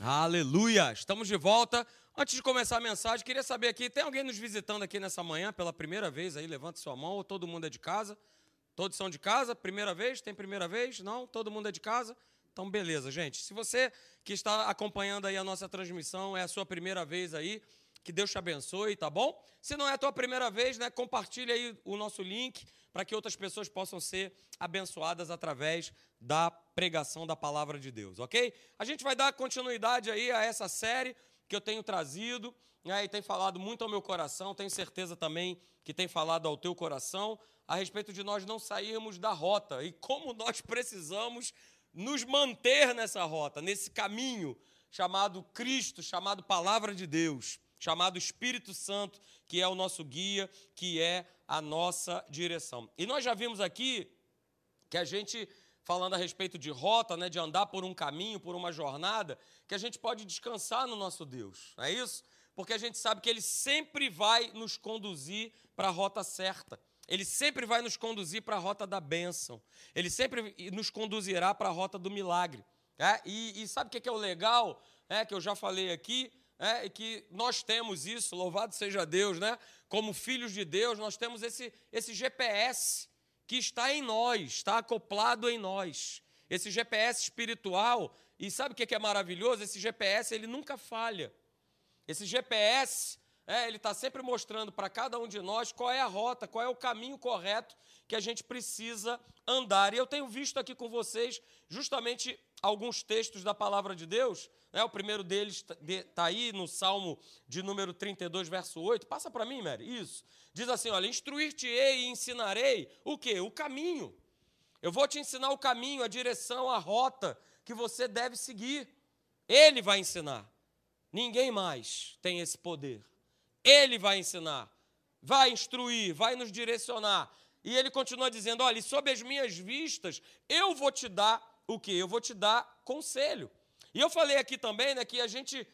Aleluia! Estamos de volta. Antes de começar a mensagem, queria saber aqui, tem alguém nos visitando aqui nessa manhã pela primeira vez aí? Levante sua mão, ou todo mundo é de casa? Todos são de casa? Primeira vez? Tem primeira vez? Não? Todo mundo é de casa? Então, beleza, gente. Se você que está acompanhando aí a nossa transmissão é a sua primeira vez aí, que Deus te abençoe, tá bom? Se não é a tua primeira vez, né, compartilha aí o nosso link para que outras pessoas possam ser abençoadas através da pregação da palavra de Deus, ok? A gente vai dar continuidade aí a essa série que eu tenho trazido né, e tem falado muito ao meu coração, tenho certeza também que tem falado ao teu coração a respeito de nós não sairmos da rota e como nós precisamos nos manter nessa rota, nesse caminho chamado Cristo, chamado Palavra de Deus, chamado Espírito Santo, que é o nosso guia, que é a nossa direção. E nós já vimos aqui que a gente falando a respeito de rota, né, de andar por um caminho, por uma jornada, que a gente pode descansar no nosso Deus, não é isso? Porque a gente sabe que Ele sempre vai nos conduzir para a rota certa. Ele sempre vai nos conduzir para a rota da bênção. Ele sempre nos conduzirá para a rota do milagre. É? E, e, sabe o que é o legal? É, que eu já falei aqui, é, que nós temos isso, louvado seja Deus, né? Como filhos de Deus, nós temos esse, esse GPS que está em nós, está acoplado em nós. Esse GPS espiritual, e sabe o que é maravilhoso? Esse GPS ele nunca falha. Esse GPS, é, ele está sempre mostrando para cada um de nós qual é a rota, qual é o caminho correto que a gente precisa andar. E eu tenho visto aqui com vocês justamente alguns textos da palavra de Deus. Né? O primeiro deles está aí no Salmo de número 32, verso 8. Passa para mim, Mary. Isso. Diz assim: olha, instruir-te-ei e ensinarei o quê? O caminho. Eu vou te ensinar o caminho, a direção, a rota que você deve seguir. Ele vai ensinar. Ninguém mais tem esse poder. Ele vai ensinar, vai instruir, vai nos direcionar. E ele continua dizendo: olha, sob as minhas vistas, eu vou te dar o quê? Eu vou te dar conselho. E eu falei aqui também né, que a gente,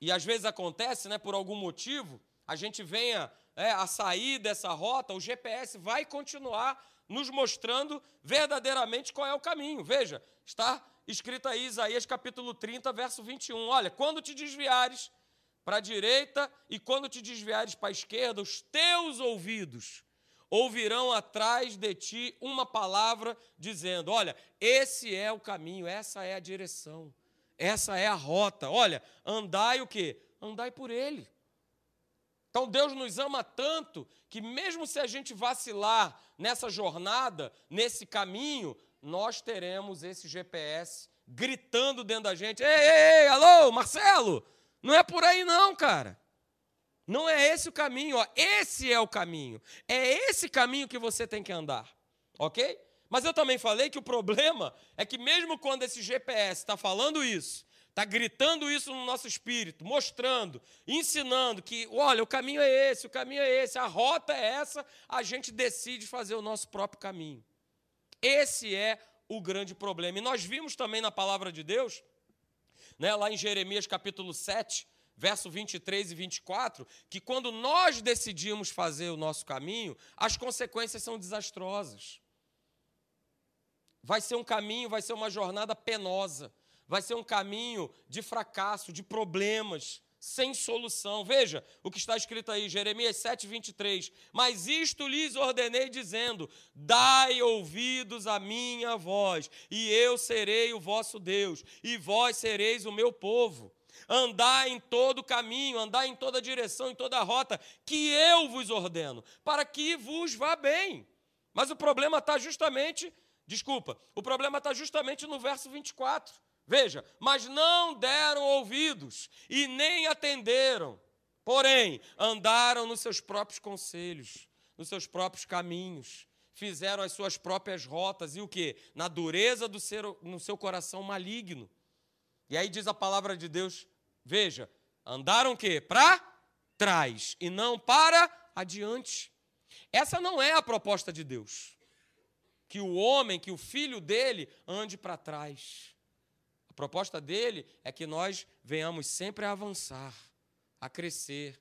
e às vezes acontece, né, por algum motivo, a gente venha é, a sair dessa rota, o GPS vai continuar nos mostrando verdadeiramente qual é o caminho. Veja, está escrito aí Isaías capítulo 30, verso 21. Olha, quando te desviares para a direita e quando te desviares para a esquerda, os teus ouvidos ouvirão atrás de ti uma palavra dizendo: Olha, esse é o caminho, essa é a direção, essa é a rota. Olha, andai o quê? Andai por ele. Então Deus nos ama tanto que, mesmo se a gente vacilar nessa jornada, nesse caminho, nós teremos esse GPS gritando dentro da gente: Ei, ei, ei, alô, Marcelo, não é por aí não, cara. Não é esse o caminho, ó. esse é o caminho. É esse caminho que você tem que andar, ok? Mas eu também falei que o problema é que, mesmo quando esse GPS está falando isso, está gritando isso no nosso espírito, mostrando, ensinando que, olha, o caminho é esse, o caminho é esse, a rota é essa, a gente decide fazer o nosso próprio caminho. Esse é o grande problema. E nós vimos também na palavra de Deus, né, lá em Jeremias capítulo 7, verso 23 e 24, que quando nós decidimos fazer o nosso caminho, as consequências são desastrosas. Vai ser um caminho, vai ser uma jornada penosa, vai ser um caminho de fracasso, de problemas, sem solução. Veja o que está escrito aí, Jeremias 7, 23. Mas isto lhes ordenei, dizendo: Dai ouvidos à minha voz, e eu serei o vosso Deus, e vós sereis o meu povo andar em todo caminho, andar em toda direção, em toda rota, que eu vos ordeno, para que vos vá bem. Mas o problema está justamente, desculpa, o problema está justamente no verso 24. Veja, mas não deram ouvidos e nem atenderam, porém andaram nos seus próprios conselhos, nos seus próprios caminhos, fizeram as suas próprias rotas e o que? Na dureza do seu, no seu coração maligno. E aí diz a palavra de Deus Veja, andaram o quê? Para trás e não para adiante. Essa não é a proposta de Deus. Que o homem, que o filho dele ande para trás. A proposta dele é que nós venhamos sempre a avançar, a crescer.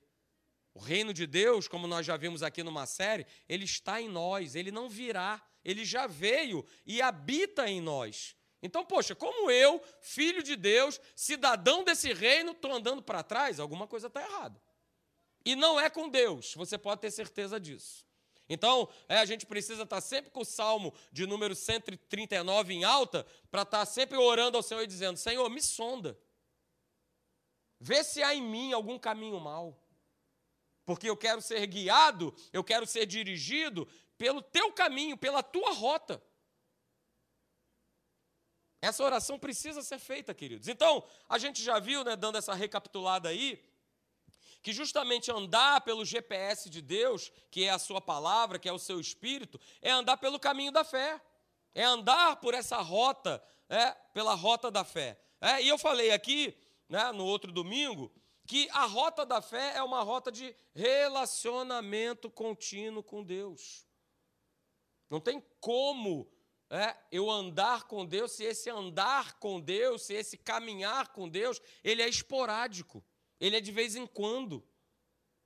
O reino de Deus, como nós já vimos aqui numa série, ele está em nós, ele não virá, ele já veio e habita em nós. Então, poxa, como eu, filho de Deus, cidadão desse reino, estou andando para trás? Alguma coisa está errada. E não é com Deus, você pode ter certeza disso. Então, é, a gente precisa estar tá sempre com o salmo de número 139 em alta, para estar tá sempre orando ao Senhor e dizendo: Senhor, me sonda. Vê se há em mim algum caminho mau. Porque eu quero ser guiado, eu quero ser dirigido pelo teu caminho, pela tua rota. Essa oração precisa ser feita, queridos. Então, a gente já viu, né, dando essa recapitulada aí, que justamente andar pelo GPS de Deus, que é a sua palavra, que é o seu espírito, é andar pelo caminho da fé. É andar por essa rota, é, pela rota da fé. É, e eu falei aqui, né, no outro domingo, que a rota da fé é uma rota de relacionamento contínuo com Deus. Não tem como é, eu andar com Deus, se esse andar com Deus, se esse caminhar com Deus, ele é esporádico, ele é de vez em quando.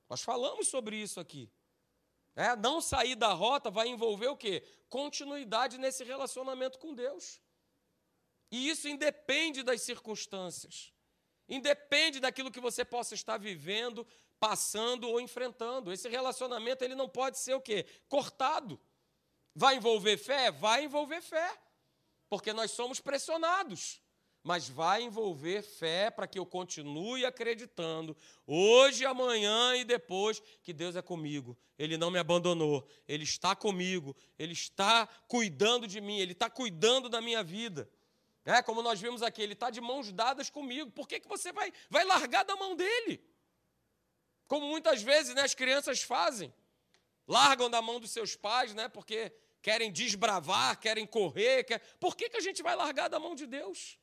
Nós falamos sobre isso aqui. É, não sair da rota vai envolver o quê? Continuidade nesse relacionamento com Deus. E isso independe das circunstâncias. Independe daquilo que você possa estar vivendo, passando ou enfrentando. Esse relacionamento ele não pode ser o quê? Cortado. Vai envolver fé? Vai envolver fé, porque nós somos pressionados. Mas vai envolver fé para que eu continue acreditando, hoje, amanhã e depois, que Deus é comigo. Ele não me abandonou, Ele está comigo, Ele está cuidando de mim, Ele está cuidando da minha vida. É, como nós vimos aqui, Ele está de mãos dadas comigo. Por que, que você vai, vai largar da mão dele? Como muitas vezes né, as crianças fazem. Largam da mão dos seus pais, né, porque querem desbravar, querem correr. Quer... Por que, que a gente vai largar da mão de Deus?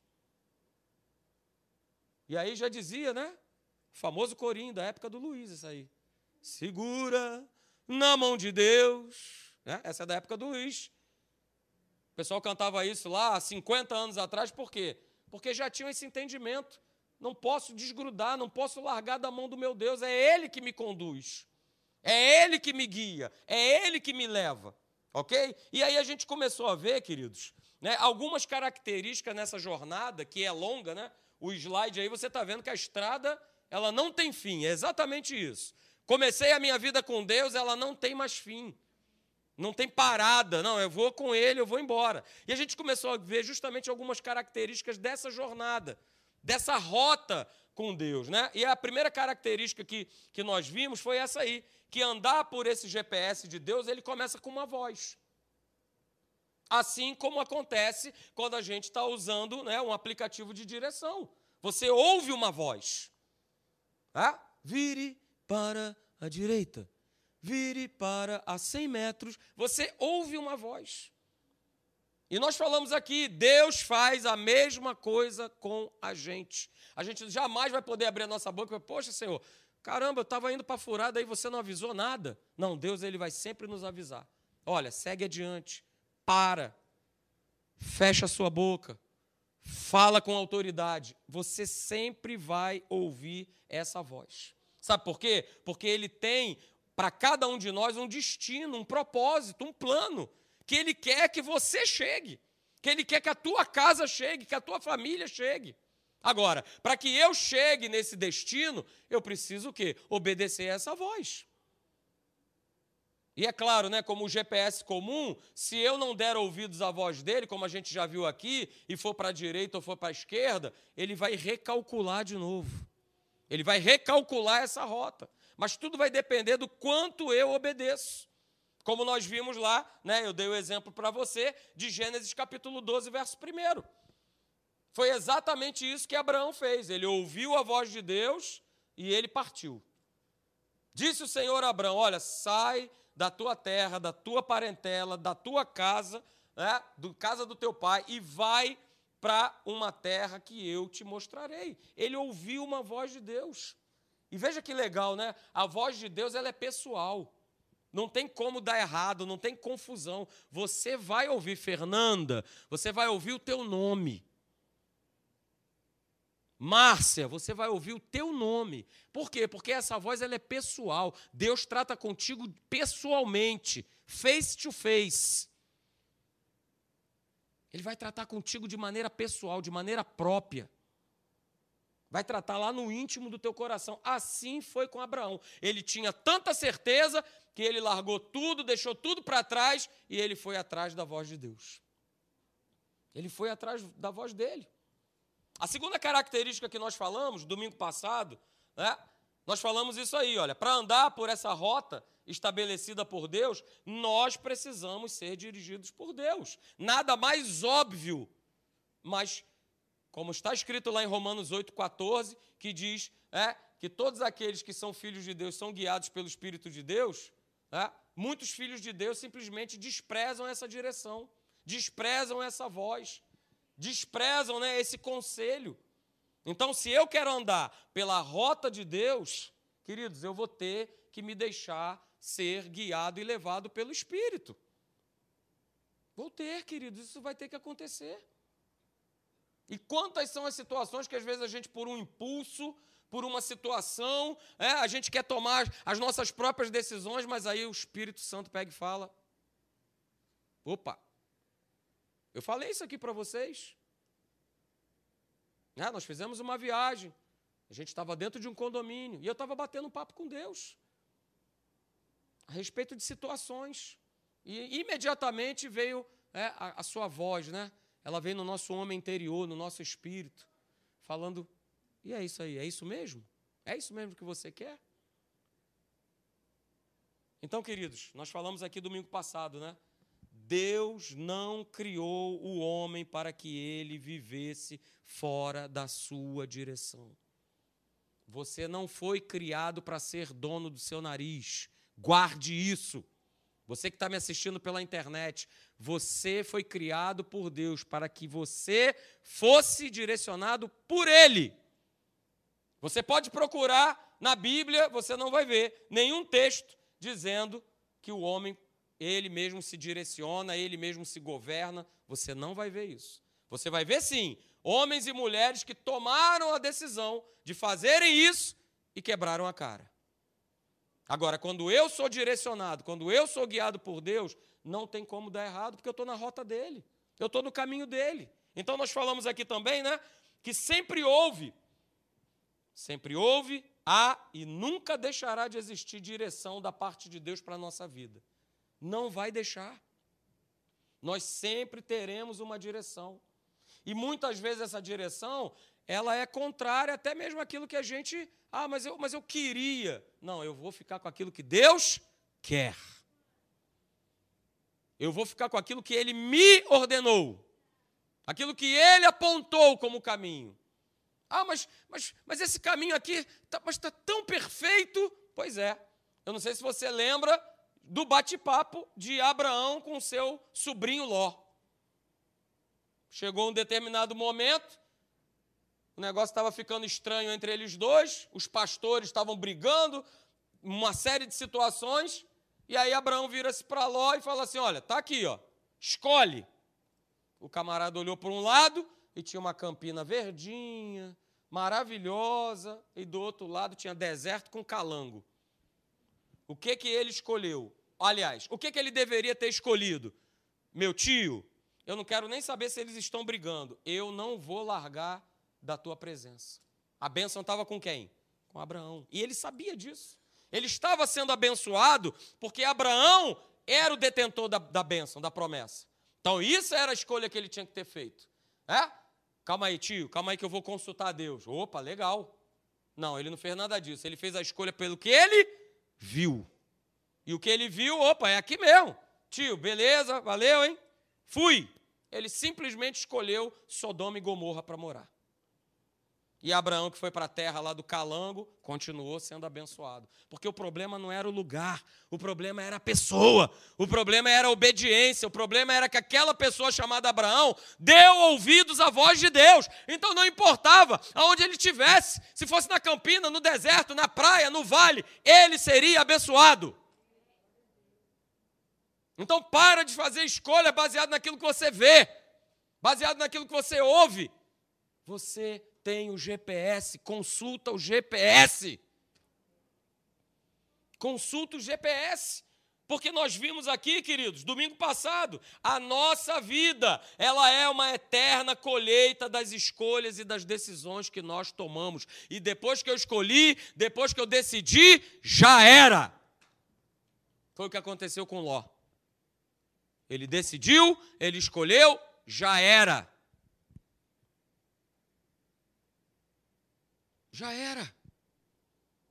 E aí já dizia, né? O famoso corinho da época do Luiz, isso aí. Segura na mão de Deus. Né? Essa é da época do Luiz. O pessoal cantava isso lá há 50 anos atrás, por quê? Porque já tinham esse entendimento. Não posso desgrudar, não posso largar da mão do meu Deus. É Ele que me conduz. É Ele que me guia. É Ele que me leva. Ok? E aí a gente começou a ver, queridos, né, algumas características nessa jornada, que é longa, né? O slide aí você está vendo que a estrada ela não tem fim, é exatamente isso. Comecei a minha vida com Deus, ela não tem mais fim. Não tem parada, não, eu vou com ele, eu vou embora. E a gente começou a ver justamente algumas características dessa jornada, dessa rota com Deus. Né? E a primeira característica que, que nós vimos foi essa aí, que andar por esse GPS de Deus, ele começa com uma voz. Assim como acontece quando a gente está usando né, um aplicativo de direção. Você ouve uma voz. Ah, vire para a direita. Vire para a 100 metros. Você ouve uma voz. E nós falamos aqui, Deus faz a mesma coisa com a gente. A gente jamais vai poder abrir a nossa boca e falar, poxa, Senhor, caramba, eu estava indo para furada e você não avisou nada. Não, Deus ele vai sempre nos avisar. Olha, segue adiante, para, fecha a sua boca, fala com autoridade. Você sempre vai ouvir essa voz. Sabe por quê? Porque ele tem para cada um de nós um destino, um propósito, um plano que Ele quer que você chegue, que Ele quer que a tua casa chegue, que a tua família chegue. Agora, para que eu chegue nesse destino, eu preciso o quê? Obedecer a essa voz. E é claro, né, como o GPS comum, se eu não der ouvidos à voz dele, como a gente já viu aqui, e for para a direita ou for para a esquerda, ele vai recalcular de novo. Ele vai recalcular essa rota. Mas tudo vai depender do quanto eu obedeço. Como nós vimos lá, né, eu dei o exemplo para você de Gênesis capítulo 12, verso 1. Foi exatamente isso que Abraão fez. Ele ouviu a voz de Deus e ele partiu. Disse o Senhor a Abraão: Olha, sai da tua terra, da tua parentela, da tua casa, né, do casa do teu pai e vai para uma terra que eu te mostrarei. Ele ouviu uma voz de Deus. E veja que legal, né? A voz de Deus ela é pessoal. Não tem como dar errado, não tem confusão. Você vai ouvir Fernanda, você vai ouvir o teu nome. Márcia, você vai ouvir o teu nome. Por quê? Porque essa voz ela é pessoal. Deus trata contigo pessoalmente, face to face. Ele vai tratar contigo de maneira pessoal, de maneira própria. Vai tratar lá no íntimo do teu coração. Assim foi com Abraão. Ele tinha tanta certeza que ele largou tudo, deixou tudo para trás e ele foi atrás da voz de Deus. Ele foi atrás da voz dele. A segunda característica que nós falamos domingo passado, né? Nós falamos isso aí, olha, para andar por essa rota estabelecida por Deus, nós precisamos ser dirigidos por Deus. Nada mais óbvio, mas como está escrito lá em Romanos 8,14, que diz é, que todos aqueles que são filhos de Deus são guiados pelo Espírito de Deus, é, muitos filhos de Deus simplesmente desprezam essa direção, desprezam essa voz, desprezam né, esse conselho. Então, se eu quero andar pela rota de Deus, queridos, eu vou ter que me deixar ser guiado e levado pelo Espírito. Vou ter, queridos, isso vai ter que acontecer. E quantas são as situações que às vezes a gente, por um impulso, por uma situação, é, a gente quer tomar as nossas próprias decisões, mas aí o Espírito Santo pega e fala: opa, eu falei isso aqui para vocês. É, nós fizemos uma viagem, a gente estava dentro de um condomínio e eu estava batendo um papo com Deus a respeito de situações. E imediatamente veio é, a, a sua voz, né? Ela veio no nosso homem interior, no nosso espírito, falando: e é isso aí, é isso mesmo? É isso mesmo que você quer? Então, queridos, nós falamos aqui domingo passado, né? Deus não criou o homem para que ele vivesse fora da sua direção. Você não foi criado para ser dono do seu nariz. Guarde isso. Você que está me assistindo pela internet, você foi criado por Deus para que você fosse direcionado por Ele. Você pode procurar na Bíblia, você não vai ver nenhum texto dizendo que o homem, ele mesmo se direciona, ele mesmo se governa. Você não vai ver isso. Você vai ver sim, homens e mulheres que tomaram a decisão de fazerem isso e quebraram a cara. Agora, quando eu sou direcionado, quando eu sou guiado por Deus, não tem como dar errado, porque eu estou na rota dele, eu estou no caminho dele. Então, nós falamos aqui também, né, que sempre houve, sempre houve, há e nunca deixará de existir direção da parte de Deus para a nossa vida. Não vai deixar. Nós sempre teremos uma direção. E muitas vezes essa direção, ela é contrária até mesmo àquilo que a gente ah, mas eu, mas eu queria. Não, eu vou ficar com aquilo que Deus quer. Eu vou ficar com aquilo que Ele me ordenou. Aquilo que Ele apontou como caminho. Ah, mas, mas, mas esse caminho aqui tá, está tão perfeito. Pois é. Eu não sei se você lembra do bate-papo de Abraão com seu sobrinho Ló. Chegou um determinado momento, o negócio estava ficando estranho entre eles dois, os pastores estavam brigando, uma série de situações, e aí Abraão vira-se para Ló e fala assim: Olha, tá aqui, ó, escolhe. O camarada olhou para um lado e tinha uma campina verdinha, maravilhosa, e do outro lado tinha deserto com calango. O que que ele escolheu? Aliás, o que que ele deveria ter escolhido? Meu tio, eu não quero nem saber se eles estão brigando. Eu não vou largar da tua presença. A bênção estava com quem? Com Abraão. E ele sabia disso. Ele estava sendo abençoado porque Abraão era o detentor da, da bênção, da promessa. Então, isso era a escolha que ele tinha que ter feito. É? Calma aí, tio, calma aí que eu vou consultar a Deus. Opa, legal. Não, ele não fez nada disso. Ele fez a escolha pelo que ele viu. E o que ele viu, opa, é aqui mesmo. Tio, beleza, valeu, hein? Fui. Ele simplesmente escolheu Sodoma e Gomorra para morar. E Abraão, que foi para a terra lá do Calango, continuou sendo abençoado. Porque o problema não era o lugar, o problema era a pessoa, o problema era a obediência, o problema era que aquela pessoa chamada Abraão deu ouvidos à voz de Deus. Então não importava aonde ele estivesse, se fosse na campina, no deserto, na praia, no vale, ele seria abençoado. Então para de fazer escolha baseado naquilo que você vê, baseado naquilo que você ouve. Você tem o GPS, consulta o GPS. Consulta o GPS. Porque nós vimos aqui, queridos, domingo passado, a nossa vida, ela é uma eterna colheita das escolhas e das decisões que nós tomamos. E depois que eu escolhi, depois que eu decidi, já era. Foi o que aconteceu com Ló. Ele decidiu, ele escolheu, já era. Já era.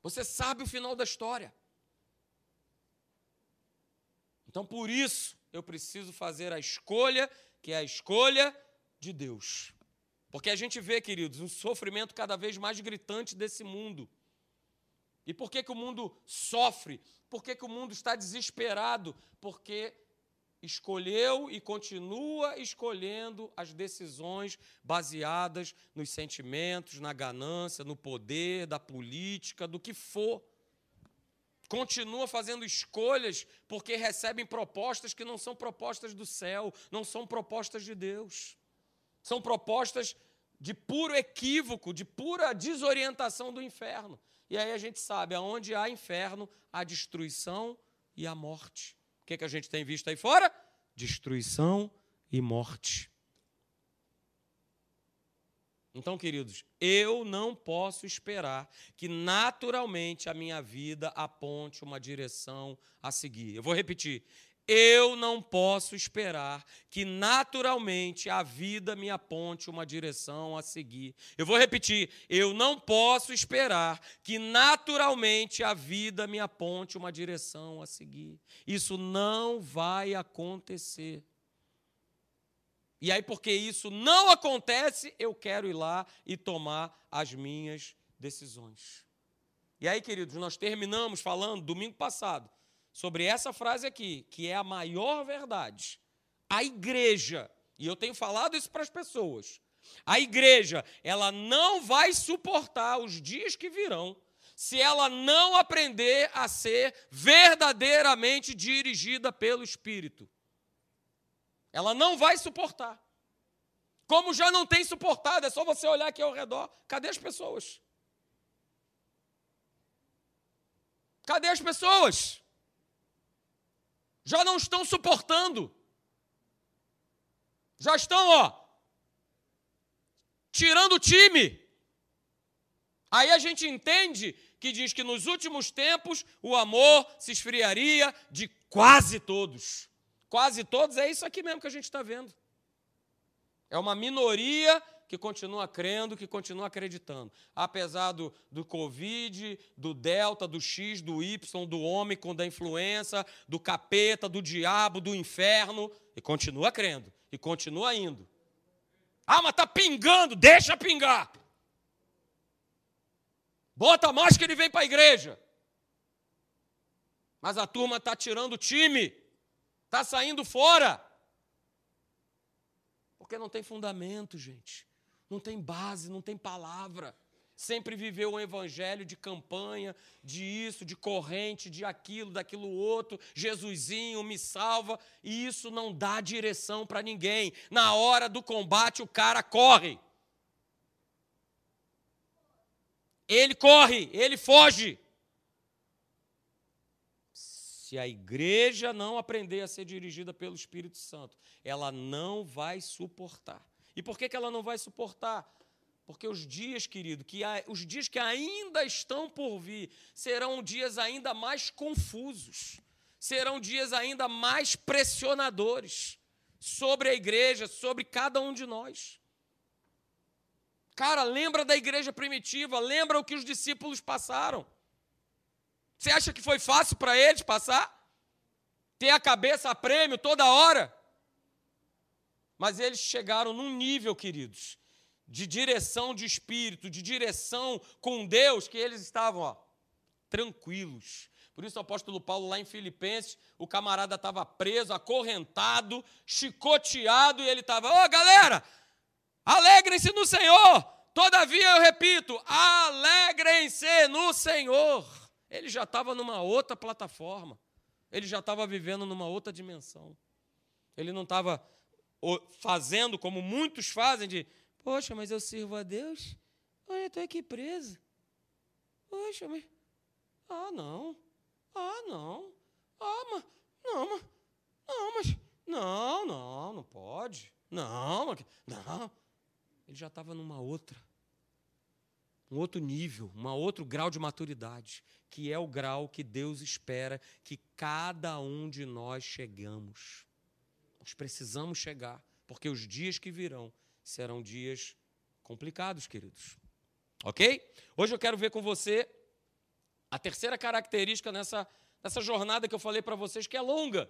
Você sabe o final da história. Então, por isso, eu preciso fazer a escolha, que é a escolha de Deus. Porque a gente vê, queridos, um sofrimento cada vez mais gritante desse mundo. E por que, que o mundo sofre? Por que, que o mundo está desesperado? Porque escolheu e continua escolhendo as decisões baseadas nos sentimentos, na ganância, no poder, da política, do que for continua fazendo escolhas porque recebem propostas que não são propostas do céu, não são propostas de Deus. São propostas de puro equívoco, de pura desorientação do inferno. E aí a gente sabe, aonde há inferno, há destruição e a morte. O que, é que a gente tem visto aí fora? Destruição e morte. Então, queridos, eu não posso esperar que naturalmente a minha vida aponte uma direção a seguir. Eu vou repetir. Eu não posso esperar que naturalmente a vida me aponte uma direção a seguir. Eu vou repetir. Eu não posso esperar que naturalmente a vida me aponte uma direção a seguir. Isso não vai acontecer. E aí, porque isso não acontece, eu quero ir lá e tomar as minhas decisões. E aí, queridos, nós terminamos falando domingo passado sobre essa frase aqui, que é a maior verdade. A igreja, e eu tenho falado isso para as pessoas, a igreja, ela não vai suportar os dias que virão se ela não aprender a ser verdadeiramente dirigida pelo Espírito. Ela não vai suportar. Como já não tem suportado, é só você olhar aqui ao redor. Cadê as pessoas? Cadê as pessoas? Já não estão suportando. Já estão, ó, tirando o time. Aí a gente entende que diz que nos últimos tempos o amor se esfriaria de quase todos. Quase todos, é isso aqui mesmo que a gente está vendo. É uma minoria que continua crendo, que continua acreditando. Apesar do, do Covid, do Delta, do X, do Y, do Ômicron, da influenza, do capeta, do diabo, do inferno, e continua crendo, e continua indo. Ah, mas está pingando, deixa pingar. Bota a máscara e vem para a igreja. Mas a turma está tirando o time. Está saindo fora. Porque não tem fundamento, gente. Não tem base, não tem palavra. Sempre viveu um evangelho de campanha, de isso, de corrente, de aquilo, daquilo outro. Jesusinho me salva. E isso não dá direção para ninguém. Na hora do combate, o cara corre. Ele corre, ele foge se a igreja não aprender a ser dirigida pelo Espírito Santo, ela não vai suportar. E por que, que ela não vai suportar? Porque os dias, querido, que os dias que ainda estão por vir, serão dias ainda mais confusos, serão dias ainda mais pressionadores sobre a igreja, sobre cada um de nós. Cara, lembra da igreja primitiva, lembra o que os discípulos passaram. Você acha que foi fácil para eles passar? Ter a cabeça a prêmio toda hora? Mas eles chegaram num nível, queridos, de direção de espírito, de direção com Deus, que eles estavam ó, tranquilos. Por isso o apóstolo Paulo, lá em Filipenses, o camarada estava preso, acorrentado, chicoteado, e ele estava, ô oh, galera, alegrem-se no Senhor. Todavia eu repito, alegrem-se no Senhor. Ele já estava numa outra plataforma. Ele já estava vivendo numa outra dimensão. Ele não estava fazendo como muitos fazem de, poxa, mas eu sirvo a Deus? Olha, estou aqui preso. Poxa, mas. Ah, não. Ah, não. Ah, mas, Não, mas. Não, mas. Não, não, não pode. Não, não. Ele já estava numa outra. Um outro nível, um outro grau de maturidade, que é o grau que Deus espera que cada um de nós chegamos. Nós precisamos chegar, porque os dias que virão serão dias complicados, queridos. Ok? Hoje eu quero ver com você a terceira característica nessa, nessa jornada que eu falei para vocês, que é longa.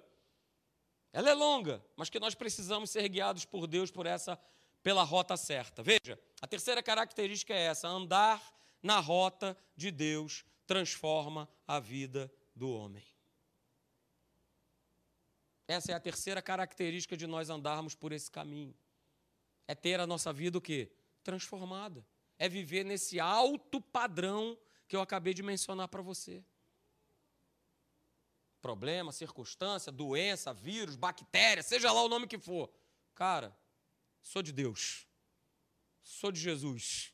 Ela é longa, mas que nós precisamos ser guiados por Deus por essa pela rota certa. Veja, a terceira característica é essa: andar na rota de Deus transforma a vida do homem. Essa é a terceira característica de nós andarmos por esse caminho. É ter a nossa vida o quê? Transformada. É viver nesse alto padrão que eu acabei de mencionar para você. Problema, circunstância, doença, vírus, bactéria, seja lá o nome que for. Cara, sou de Deus. Sou de Jesus.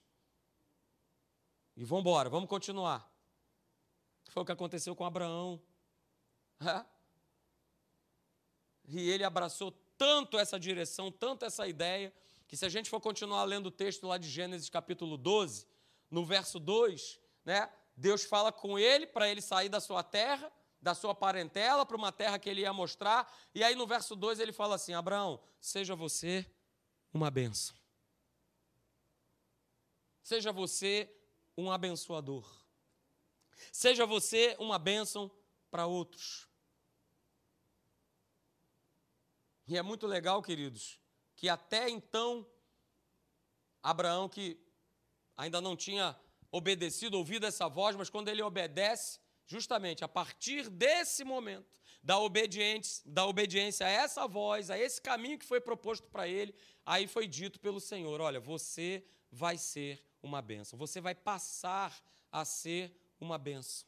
E vamos embora, vamos continuar. Foi o que aconteceu com Abraão. E ele abraçou tanto essa direção, tanto essa ideia, que se a gente for continuar lendo o texto lá de Gênesis capítulo 12, no verso 2, né, Deus fala com ele para ele sair da sua terra, da sua parentela, para uma terra que ele ia mostrar, e aí no verso 2 ele fala assim: Abraão, seja você uma bênção. Seja você um abençoador. Seja você uma bênção para outros. E é muito legal, queridos, que até então, Abraão, que ainda não tinha obedecido, ouvido essa voz, mas quando ele obedece, justamente a partir desse momento, da obediência, da obediência a essa voz, a esse caminho que foi proposto para ele, aí foi dito pelo Senhor: olha, você vai ser uma bênção, você vai passar a ser uma bênção.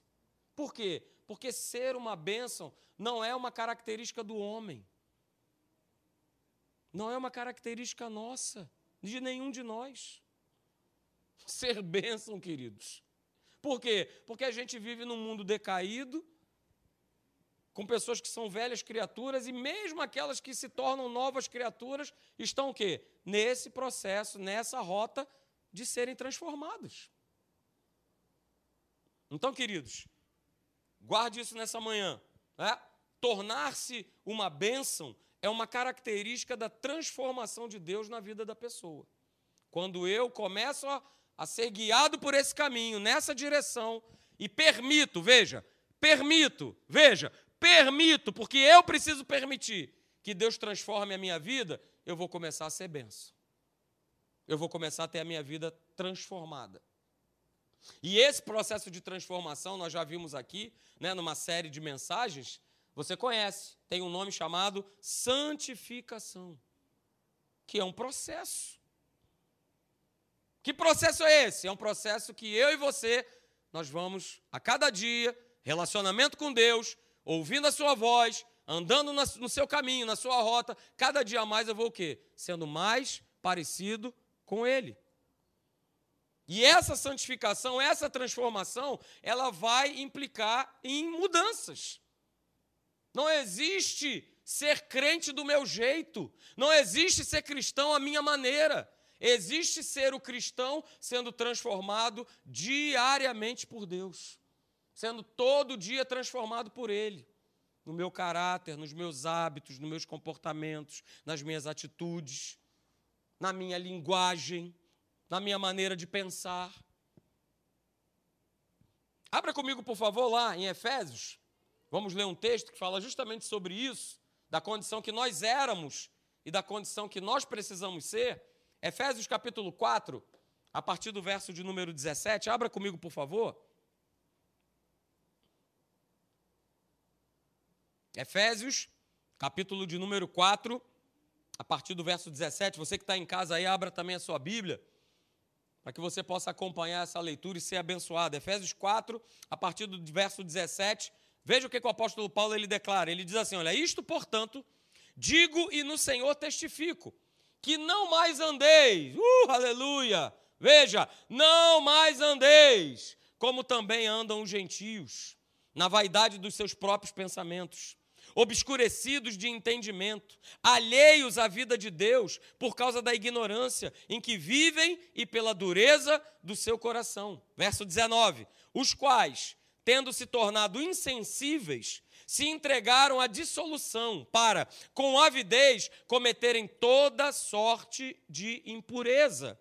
Por quê? Porque ser uma bênção não é uma característica do homem. Não é uma característica nossa, de nenhum de nós. Ser bênção, queridos. Por quê? Porque a gente vive num mundo decaído, com pessoas que são velhas criaturas e mesmo aquelas que se tornam novas criaturas estão o quê? Nesse processo, nessa rota de serem transformadas. Então, queridos, guarde isso nessa manhã. Né? Tornar-se uma bênção é uma característica da transformação de Deus na vida da pessoa. Quando eu começo a, a ser guiado por esse caminho, nessa direção, e permito, veja, permito, veja, permito, porque eu preciso permitir que Deus transforme a minha vida, eu vou começar a ser benção. Eu vou começar a ter a minha vida transformada. E esse processo de transformação, nós já vimos aqui, né, numa série de mensagens, você conhece, tem um nome chamado santificação, que é um processo. Que processo é esse? É um processo que eu e você, nós vamos a cada dia, relacionamento com Deus, ouvindo a sua voz, andando no seu caminho, na sua rota, cada dia mais eu vou o quê? Sendo mais parecido com Ele. E essa santificação, essa transformação, ela vai implicar em mudanças. Não existe ser crente do meu jeito, não existe ser cristão à minha maneira. Existe ser o cristão sendo transformado diariamente por Deus, sendo todo dia transformado por Ele, no meu caráter, nos meus hábitos, nos meus comportamentos, nas minhas atitudes, na minha linguagem na minha maneira de pensar. Abra comigo, por favor, lá em Efésios. Vamos ler um texto que fala justamente sobre isso, da condição que nós éramos e da condição que nós precisamos ser. Efésios capítulo 4, a partir do verso de número 17. Abra comigo, por favor. Efésios, capítulo de número 4, a partir do verso 17. Você que está em casa aí, abra também a sua Bíblia para que você possa acompanhar essa leitura e ser abençoado. Efésios 4, a partir do verso 17, veja o que, que o apóstolo Paulo ele declara. Ele diz assim: Olha, isto, portanto, digo e no Senhor testifico, que não mais andeis, uh, aleluia, veja, não mais andeis, como também andam os gentios, na vaidade dos seus próprios pensamentos obscurecidos de entendimento, alheios à vida de Deus por causa da ignorância em que vivem e pela dureza do seu coração. Verso 19: Os quais, tendo se tornado insensíveis, se entregaram à dissolução para, com avidez, cometerem toda sorte de impureza.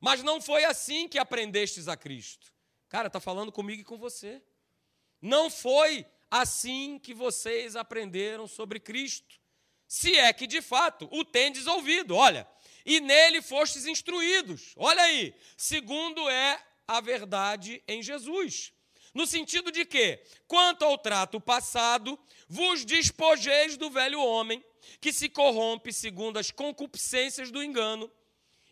Mas não foi assim que aprendestes a Cristo. Cara, está falando comigo e com você. Não foi assim que vocês aprenderam sobre Cristo. Se é que de fato o tendes ouvido, olha, e nele fostes instruídos, olha aí, segundo é a verdade em Jesus. No sentido de que, quanto ao trato passado, vos despojeis do velho homem, que se corrompe segundo as concupiscências do engano,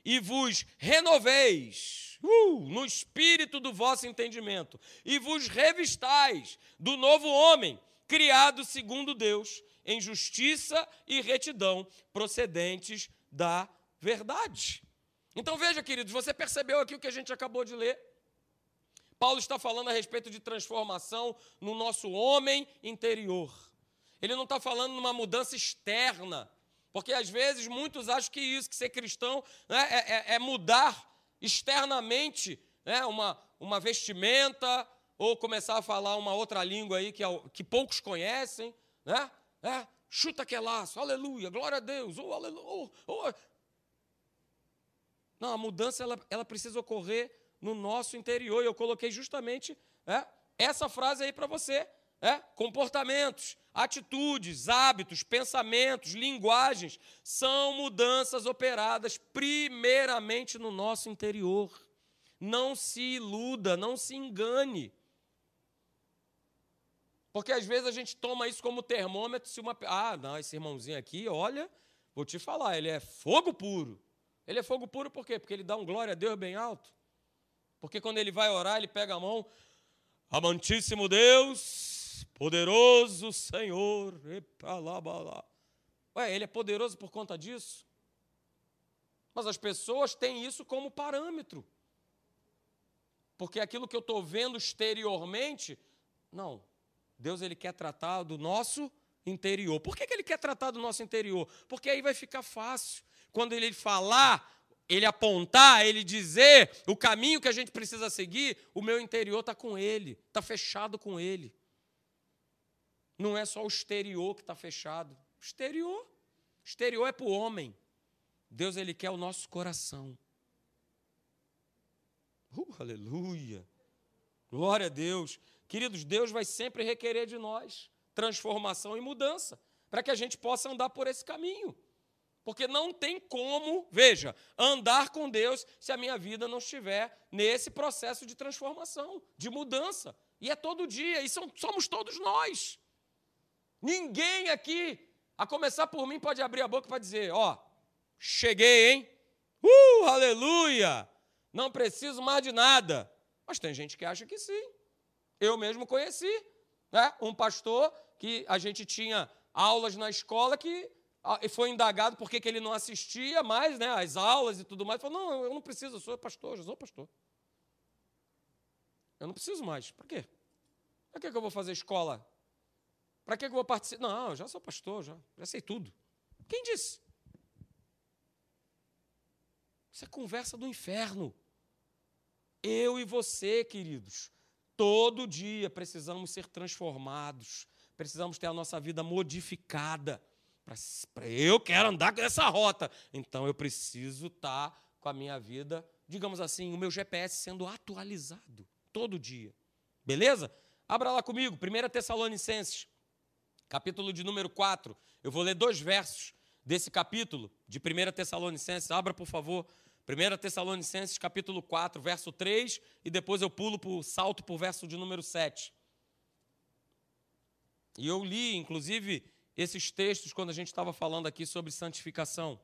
e vos renoveis uh, no espírito do vosso entendimento, e vos revistais do novo homem, criado segundo Deus, em justiça e retidão, procedentes da verdade. Então veja, queridos, você percebeu aqui o que a gente acabou de ler? Paulo está falando a respeito de transformação no nosso homem interior. Ele não está falando numa mudança externa, porque às vezes muitos acham que isso, que ser cristão, né, é, é, é mudar externamente né, uma, uma vestimenta, ou começar a falar uma outra língua aí que, que poucos conhecem, né? É, chuta que é laço, aleluia, glória a Deus, oh, aleluia, oh, oh. Não, a mudança ela, ela precisa ocorrer no nosso interior. E eu coloquei justamente é, essa frase aí para você. É, comportamentos, atitudes, hábitos, pensamentos, linguagens são mudanças operadas primeiramente no nosso interior. Não se iluda, não se engane. Porque às vezes a gente toma isso como termômetro, se uma. Ah, não, esse irmãozinho aqui, olha, vou te falar, ele é fogo puro. Ele é fogo puro por quê? Porque ele dá um glória a Deus bem alto. Porque quando ele vai orar, ele pega a mão, amantíssimo Deus, Poderoso Senhor. Ué, ele é poderoso por conta disso? Mas as pessoas têm isso como parâmetro. Porque aquilo que eu estou vendo exteriormente, não. Deus ele quer tratar do nosso interior. Por que, que ele quer tratar do nosso interior? Porque aí vai ficar fácil. Quando ele falar, ele apontar, ele dizer o caminho que a gente precisa seguir, o meu interior está com ele, está fechado com ele. Não é só o exterior que está fechado. Exterior. Exterior é para o homem. Deus, Ele quer o nosso coração. Uh, aleluia. Glória a Deus. Queridos, Deus vai sempre requerer de nós transformação e mudança, para que a gente possa andar por esse caminho. Porque não tem como, veja, andar com Deus se a minha vida não estiver nesse processo de transformação, de mudança. E é todo dia, e são, somos todos nós. Ninguém aqui, a começar por mim, pode abrir a boca para dizer: Ó, cheguei, hein? Uh, aleluia! Não preciso mais de nada. Mas tem gente que acha que sim. Eu mesmo conheci né? um pastor que a gente tinha aulas na escola que foi indagado por que ele não assistia mais né, às aulas e tudo mais. Falou: Não, eu não preciso, eu sou pastor, eu sou pastor. Eu não preciso mais. Para quê? Para que eu vou fazer escola para que eu vou participar? Não, já sou pastor, já, já sei tudo. Quem disse? Isso é conversa do inferno. Eu e você, queridos, todo dia precisamos ser transformados, precisamos ter a nossa vida modificada. Eu quero andar nessa rota, então eu preciso estar tá com a minha vida, digamos assim, o meu GPS sendo atualizado todo dia. Beleza? Abra lá comigo, 1 Tessalonicenses, capítulo de número 4. Eu vou ler dois versos desse capítulo de 1 Tessalonicenses. Abra, por favor. 1 Tessalonicenses, capítulo 4, verso 3, e depois eu pulo para salto para o verso de número 7. E eu li, inclusive, esses textos quando a gente estava falando aqui sobre santificação.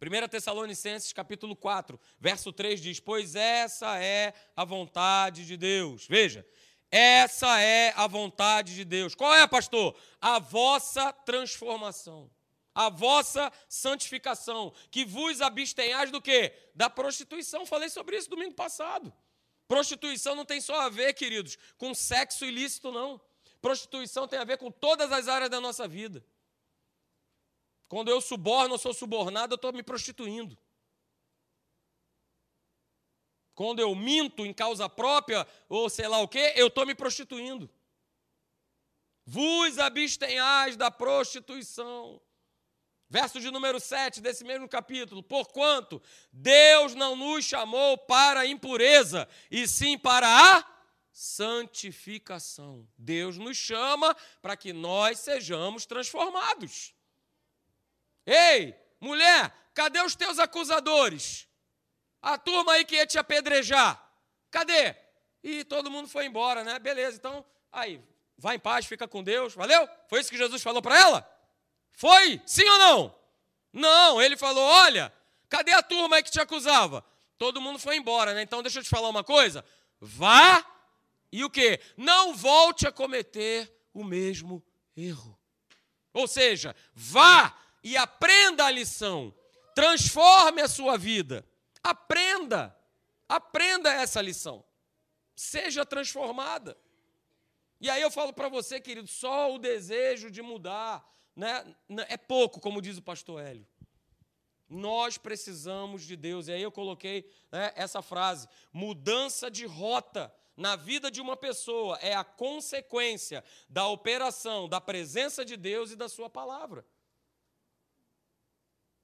1 Tessalonicenses, capítulo 4, verso 3 diz: Pois essa é a vontade de Deus. Veja, essa é a vontade de Deus. Qual é, pastor? A vossa transformação, a vossa santificação, que vos abstenhais do quê? Da prostituição. Falei sobre isso domingo passado. Prostituição não tem só a ver, queridos, com sexo ilícito, não. Prostituição tem a ver com todas as áreas da nossa vida. Quando eu suborno ou sou subornado, eu estou me prostituindo. Quando eu minto em causa própria, ou sei lá o quê, eu estou me prostituindo. Vos abstenhais da prostituição. Verso de número 7 desse mesmo capítulo. Porquanto Deus não nos chamou para a impureza, e sim para a santificação. Deus nos chama para que nós sejamos transformados. Ei, mulher, cadê os teus acusadores? A turma aí que ia te apedrejar. Cadê? E todo mundo foi embora, né? Beleza, então, aí, vai em paz, fica com Deus, valeu? Foi isso que Jesus falou para ela? Foi? Sim ou não? Não, ele falou: olha, cadê a turma aí que te acusava? Todo mundo foi embora, né? Então deixa eu te falar uma coisa. Vá e o quê? Não volte a cometer o mesmo erro. Ou seja, vá e aprenda a lição. Transforme a sua vida. Aprenda. Aprenda essa lição. Seja transformada. E aí eu falo para você, querido, só o desejo de mudar, né, é pouco, como diz o pastor Hélio. Nós precisamos de Deus. E aí eu coloquei né, essa frase: mudança de rota na vida de uma pessoa é a consequência da operação da presença de Deus e da Sua palavra.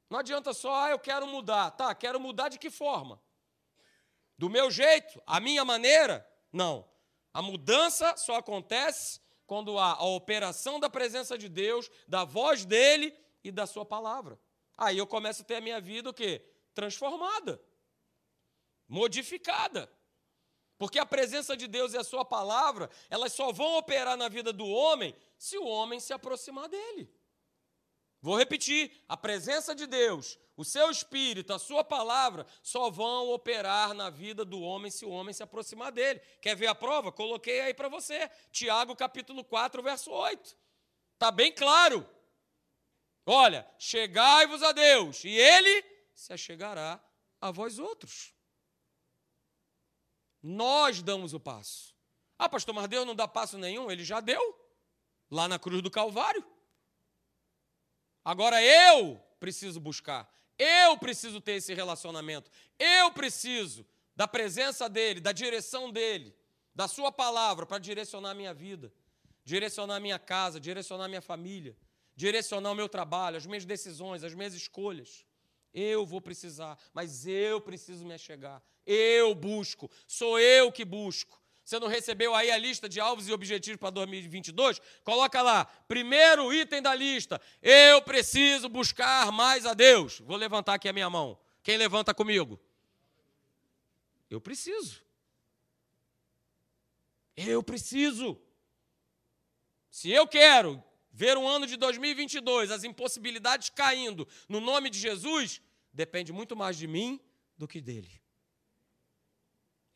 Não adianta só, ah, eu quero mudar. Tá, quero mudar de que forma? Do meu jeito? A minha maneira? Não. A mudança só acontece quando há a operação da presença de Deus, da voz dele e da sua palavra. Aí eu começo a ter a minha vida o quê? Transformada, modificada. Porque a presença de Deus e a sua palavra, elas só vão operar na vida do homem se o homem se aproximar dele. Vou repetir: a presença de Deus, o seu espírito, a sua palavra só vão operar na vida do homem se o homem se aproximar dele. Quer ver a prova? Coloquei aí para você. Tiago capítulo 4, verso 8. Está bem claro. Olha, chegai-vos a Deus, e Ele se achegará a vós outros. Nós damos o passo. Ah, pastor, mas Deus não dá passo nenhum? Ele já deu, lá na cruz do Calvário. Agora eu preciso buscar, eu preciso ter esse relacionamento, eu preciso da presença dele, da direção dele, da sua palavra para direcionar a minha vida, direcionar a minha casa, direcionar a minha família, direcionar o meu trabalho, as minhas decisões, as minhas escolhas. Eu vou precisar, mas eu preciso me achegar. Eu busco, sou eu que busco. Você não recebeu aí a lista de alvos e objetivos para 2022? Coloca lá, primeiro item da lista: eu preciso buscar mais a Deus. Vou levantar aqui a minha mão. Quem levanta comigo? Eu preciso. Eu preciso. Se eu quero ver um ano de 2022, as impossibilidades caindo no nome de Jesus, depende muito mais de mim do que dele.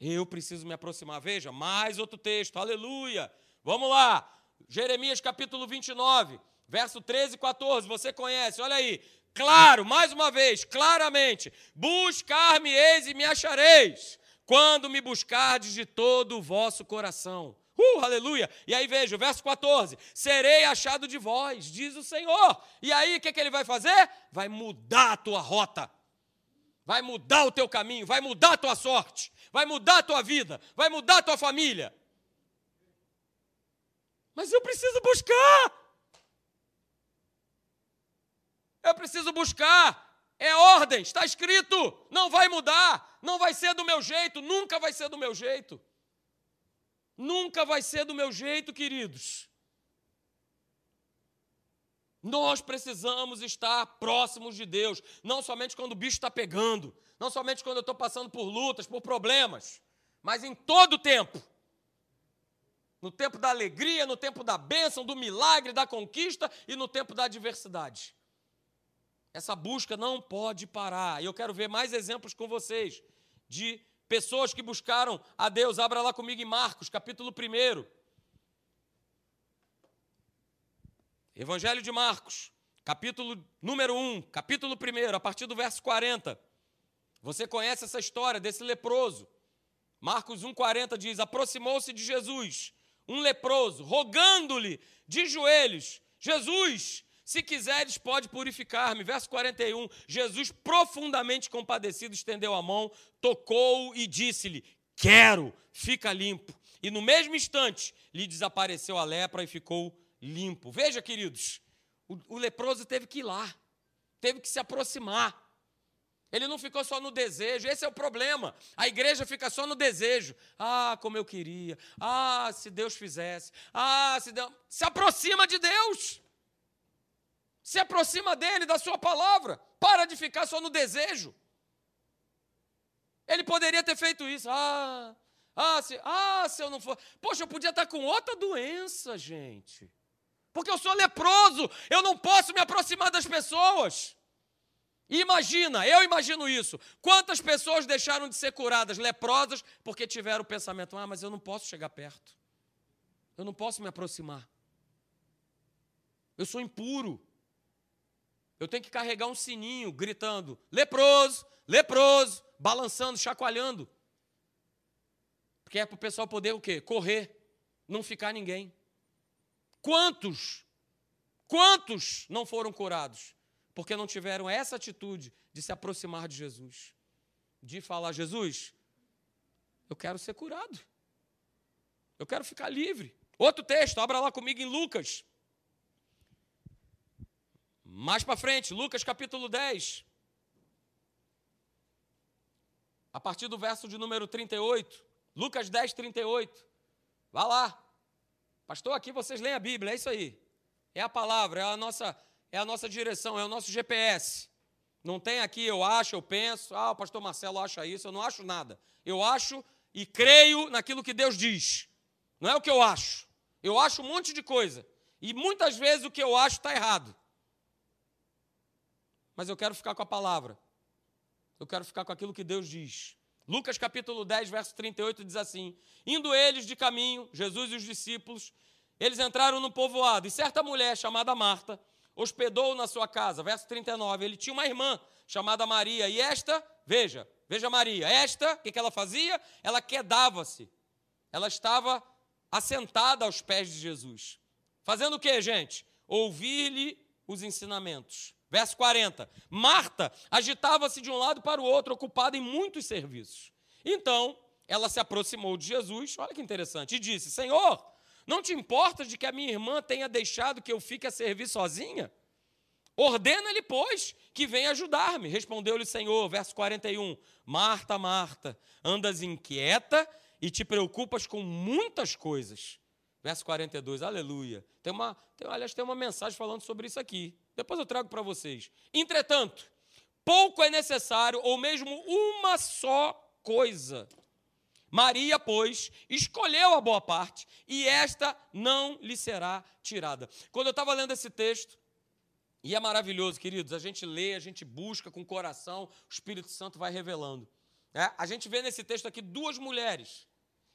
Eu preciso me aproximar. Veja, mais outro texto, aleluia. Vamos lá, Jeremias capítulo 29, verso 13 e 14. Você conhece, olha aí. Claro, mais uma vez, claramente: buscar-me-eis e me achareis, quando me buscardes de todo o vosso coração. Uh, aleluia! E aí veja, o verso 14: Serei achado de vós, diz o Senhor. E aí o que, que ele vai fazer? Vai mudar a tua rota, vai mudar o teu caminho, vai mudar a tua sorte, vai mudar a tua vida, vai mudar a tua família. Mas eu preciso buscar. Eu preciso buscar. É ordem, está escrito. Não vai mudar. Não vai ser do meu jeito. Nunca vai ser do meu jeito. Nunca vai ser do meu jeito, queridos. Nós precisamos estar próximos de Deus, não somente quando o bicho está pegando, não somente quando eu estou passando por lutas, por problemas, mas em todo o tempo. No tempo da alegria, no tempo da bênção, do milagre, da conquista e no tempo da adversidade. Essa busca não pode parar. E eu quero ver mais exemplos com vocês de pessoas que buscaram a Deus. Abra lá comigo em Marcos, capítulo 1. Evangelho de Marcos, capítulo número 1, capítulo 1, a partir do verso 40. Você conhece essa história desse leproso. Marcos 1,40 diz: Aproximou-se de Jesus um leproso, rogando-lhe de joelhos: Jesus, se quiseres, pode purificar-me. Verso 41. Jesus, profundamente compadecido, estendeu a mão, tocou e disse-lhe: Quero, fica limpo. E no mesmo instante lhe desapareceu a lepra e ficou limpo. Veja, queridos, o, o leproso teve que ir lá, teve que se aproximar. Ele não ficou só no desejo, esse é o problema. A igreja fica só no desejo. Ah, como eu queria. Ah, se Deus fizesse. Ah, se Deus. Se aproxima de Deus. Se aproxima dele, da sua palavra. Para de ficar só no desejo. Ele poderia ter feito isso. Ah, ah, se, ah, se eu não for. Poxa, eu podia estar com outra doença, gente. Porque eu sou leproso, eu não posso me aproximar das pessoas. Imagina, eu imagino isso. Quantas pessoas deixaram de ser curadas, leprosas, porque tiveram o pensamento: ah, mas eu não posso chegar perto. Eu não posso me aproximar. Eu sou impuro. Eu tenho que carregar um sininho gritando: leproso, leproso, balançando, chacoalhando. Porque é para o pessoal poder o quê? Correr, não ficar ninguém. Quantos, quantos não foram curados? porque não tiveram essa atitude de se aproximar de Jesus, de falar: Jesus, eu quero ser curado, eu quero ficar livre. Outro texto, abra lá comigo em Lucas. Mais para frente, Lucas capítulo 10. A partir do verso de número 38. Lucas 10, 38. Vá lá. Pastor, aqui vocês leem a Bíblia, é isso aí. É a palavra, é a nossa é a nossa direção, é o nosso GPS. Não tem aqui eu acho, eu penso, ah, o pastor Marcelo acha isso, eu não acho nada. Eu acho e creio naquilo que Deus diz. Não é o que eu acho. Eu acho um monte de coisa. E muitas vezes o que eu acho está errado. Mas eu quero ficar com a palavra. Eu quero ficar com aquilo que Deus diz. Lucas capítulo 10, verso 38 diz assim: Indo eles de caminho, Jesus e os discípulos, eles entraram no povoado, e certa mulher chamada Marta hospedou na sua casa. Verso 39. Ele tinha uma irmã chamada Maria, e esta, veja, veja Maria, esta, o que, que ela fazia? Ela quedava-se. Ela estava assentada aos pés de Jesus. Fazendo o que, gente? Ouvir-lhe os ensinamentos. Verso 40. Marta agitava-se de um lado para o outro, ocupada em muitos serviços. Então, ela se aproximou de Jesus, olha que interessante, e disse: Senhor, não te importa de que a minha irmã tenha deixado que eu fique a servir sozinha? Ordena-lhe, pois, que venha ajudar-me. Respondeu-lhe o Senhor, verso 41. Marta, Marta, andas inquieta e te preocupas com muitas coisas. Verso 42, aleluia. Tem uma, tem, aliás, tem uma mensagem falando sobre isso aqui. Depois eu trago para vocês. Entretanto, pouco é necessário, ou mesmo uma só coisa. Maria, pois, escolheu a boa parte, e esta não lhe será tirada. Quando eu estava lendo esse texto, e é maravilhoso, queridos, a gente lê, a gente busca com o coração, o Espírito Santo vai revelando. É? A gente vê nesse texto aqui duas mulheres.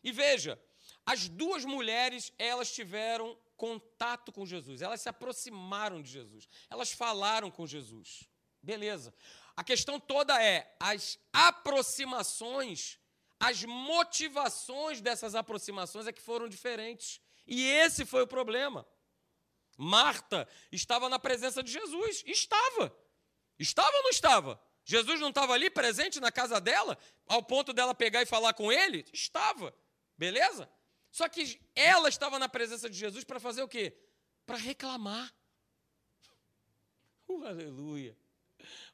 E veja, as duas mulheres, elas tiveram contato com Jesus, elas se aproximaram de Jesus, elas falaram com Jesus. Beleza. A questão toda é as aproximações as motivações dessas aproximações é que foram diferentes. E esse foi o problema. Marta estava na presença de Jesus. Estava. Estava ou não estava? Jesus não estava ali presente na casa dela, ao ponto dela pegar e falar com ele? Estava. Beleza? Só que ela estava na presença de Jesus para fazer o quê? Para reclamar. Uh, aleluia.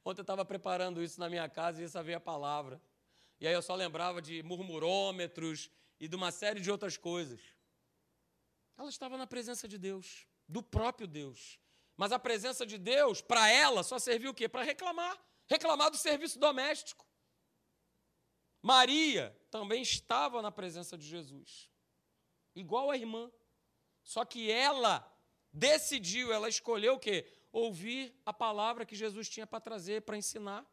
Ontem eu estava preparando isso na minha casa e essa veio a palavra. E aí eu só lembrava de murmurômetros e de uma série de outras coisas. Ela estava na presença de Deus, do próprio Deus. Mas a presença de Deus, para ela, só serviu o quê? Para reclamar. Reclamar do serviço doméstico. Maria também estava na presença de Jesus. Igual a irmã. Só que ela decidiu, ela escolheu o quê? Ouvir a palavra que Jesus tinha para trazer, para ensinar.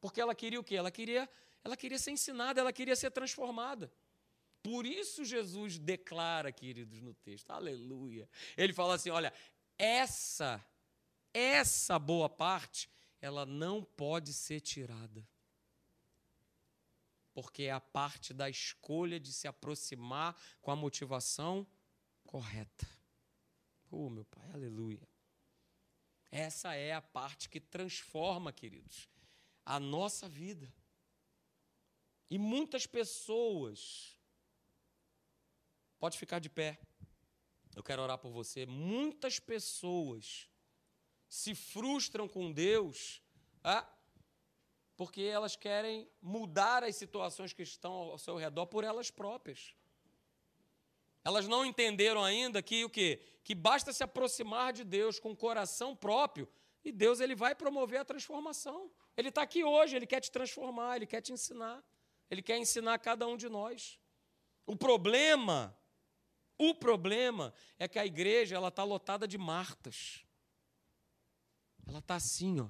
Porque ela queria o quê? Ela queria ela queria ser ensinada, ela queria ser transformada. Por isso Jesus declara, queridos, no texto, aleluia. Ele fala assim: olha, essa, essa boa parte, ela não pode ser tirada. Porque é a parte da escolha de se aproximar com a motivação correta. Oh, meu Pai, aleluia. Essa é a parte que transforma, queridos, a nossa vida. E muitas pessoas, pode ficar de pé, eu quero orar por você. Muitas pessoas se frustram com Deus ah, porque elas querem mudar as situações que estão ao seu redor por elas próprias. Elas não entenderam ainda que o quê? Que basta se aproximar de Deus com o coração próprio e Deus ele vai promover a transformação. Ele está aqui hoje, ele quer te transformar, ele quer te ensinar, ele quer ensinar cada um de nós. O problema, o problema é que a igreja ela está lotada de Martas. Ela está assim, ó,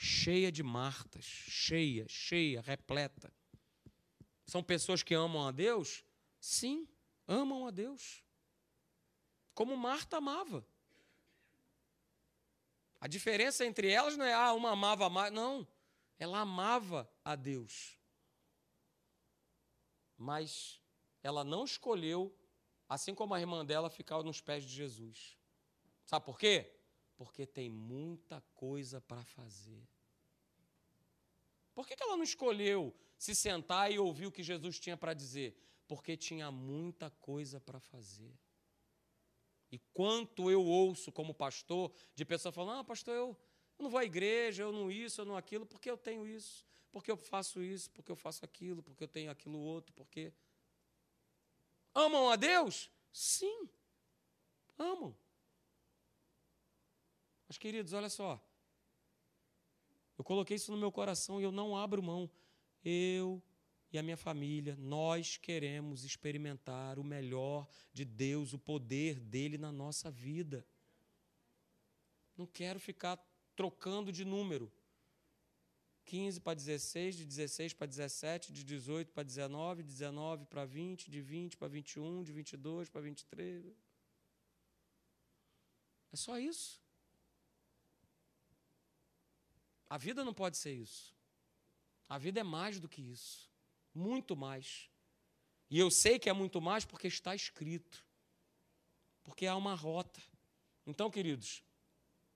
cheia de Martas, cheia, cheia, repleta. São pessoas que amam a Deus? Sim, amam a Deus. Como Marta amava. A diferença entre elas não é, ah, uma amava mais. Não, ela amava a Deus. Mas ela não escolheu, assim como a irmã dela, ficar nos pés de Jesus. Sabe por quê? Porque tem muita coisa para fazer. Por que ela não escolheu se sentar e ouvir o que Jesus tinha para dizer? Porque tinha muita coisa para fazer. E quanto eu ouço como pastor de pessoas falando: ah, pastor, eu, eu não vou à igreja, eu não isso, eu não aquilo, porque eu tenho isso, porque eu faço isso, porque eu faço aquilo, porque eu tenho aquilo outro, porque. Amam a Deus? Sim, amam. Mas, queridos, olha só. Eu coloquei isso no meu coração e eu não abro mão. Eu e a minha família, nós queremos experimentar o melhor de Deus, o poder dele na nossa vida. Não quero ficar trocando de número. 15 para 16, de 16 para 17, de 18 para 19, de 19 para 20, de 20 para 21, de 22 para 23. É só isso. A vida não pode ser isso. A vida é mais do que isso. Muito mais. E eu sei que é muito mais porque está escrito. Porque há uma rota. Então, queridos,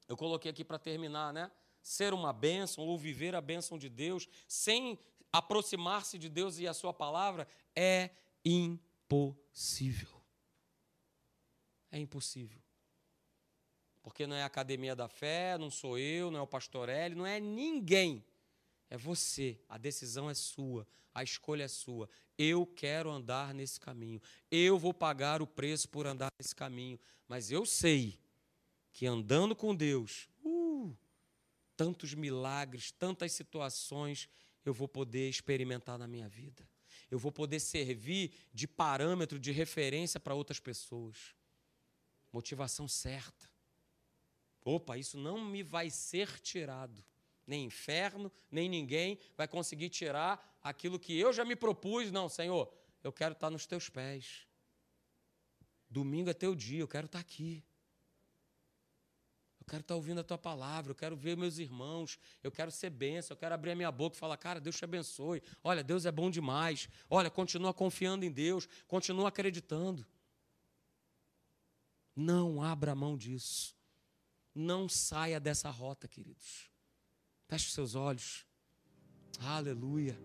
eu coloquei aqui para terminar, né? Ser uma bênção ou viver a bênção de Deus sem aproximar-se de Deus e a sua palavra é impossível. É impossível. Porque não é a academia da fé, não sou eu, não é o pastor L, não é ninguém. É você. A decisão é sua, a escolha é sua. Eu quero andar nesse caminho. Eu vou pagar o preço por andar nesse caminho. Mas eu sei que andando com Deus, uh, tantos milagres, tantas situações eu vou poder experimentar na minha vida. Eu vou poder servir de parâmetro, de referência para outras pessoas. Motivação certa. Opa, isso não me vai ser tirado. Nem inferno, nem ninguém vai conseguir tirar aquilo que eu já me propus. Não, Senhor, eu quero estar nos teus pés. Domingo é teu dia, eu quero estar aqui. Eu quero estar ouvindo a tua palavra, eu quero ver meus irmãos, eu quero ser benção, eu quero abrir a minha boca e falar, cara, Deus te abençoe. Olha, Deus é bom demais. Olha, continua confiando em Deus, continua acreditando. Não abra mão disso. Não saia dessa rota, queridos. Feche os seus olhos. Aleluia.